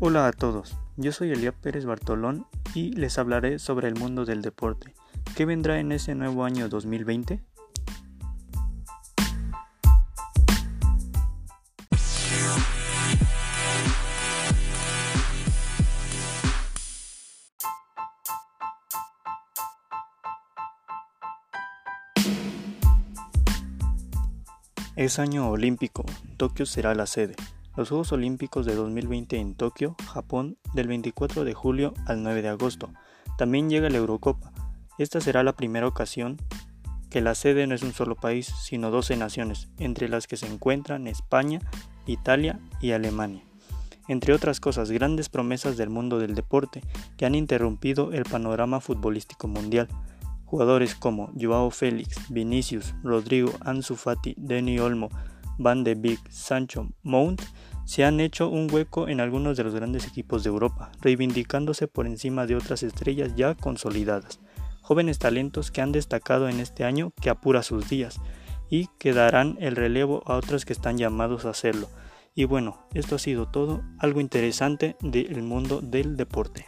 Hola a todos, yo soy Elia Pérez Bartolón y les hablaré sobre el mundo del deporte. ¿Qué vendrá en ese nuevo año 2020? Es año olímpico, Tokio será la sede. Los Juegos Olímpicos de 2020 en Tokio, Japón, del 24 de julio al 9 de agosto. También llega la Eurocopa. Esta será la primera ocasión que la sede no es un solo país, sino 12 naciones, entre las que se encuentran España, Italia y Alemania. Entre otras cosas, grandes promesas del mundo del deporte que han interrumpido el panorama futbolístico mundial. Jugadores como Joao Félix, Vinicius, Rodrigo, Ansu Fati, Olmo, Van de Beek, Sancho, Mount se han hecho un hueco en algunos de los grandes equipos de Europa, reivindicándose por encima de otras estrellas ya consolidadas. Jóvenes talentos que han destacado en este año que apura sus días y que darán el relevo a otros que están llamados a hacerlo. Y bueno, esto ha sido todo, algo interesante del mundo del deporte.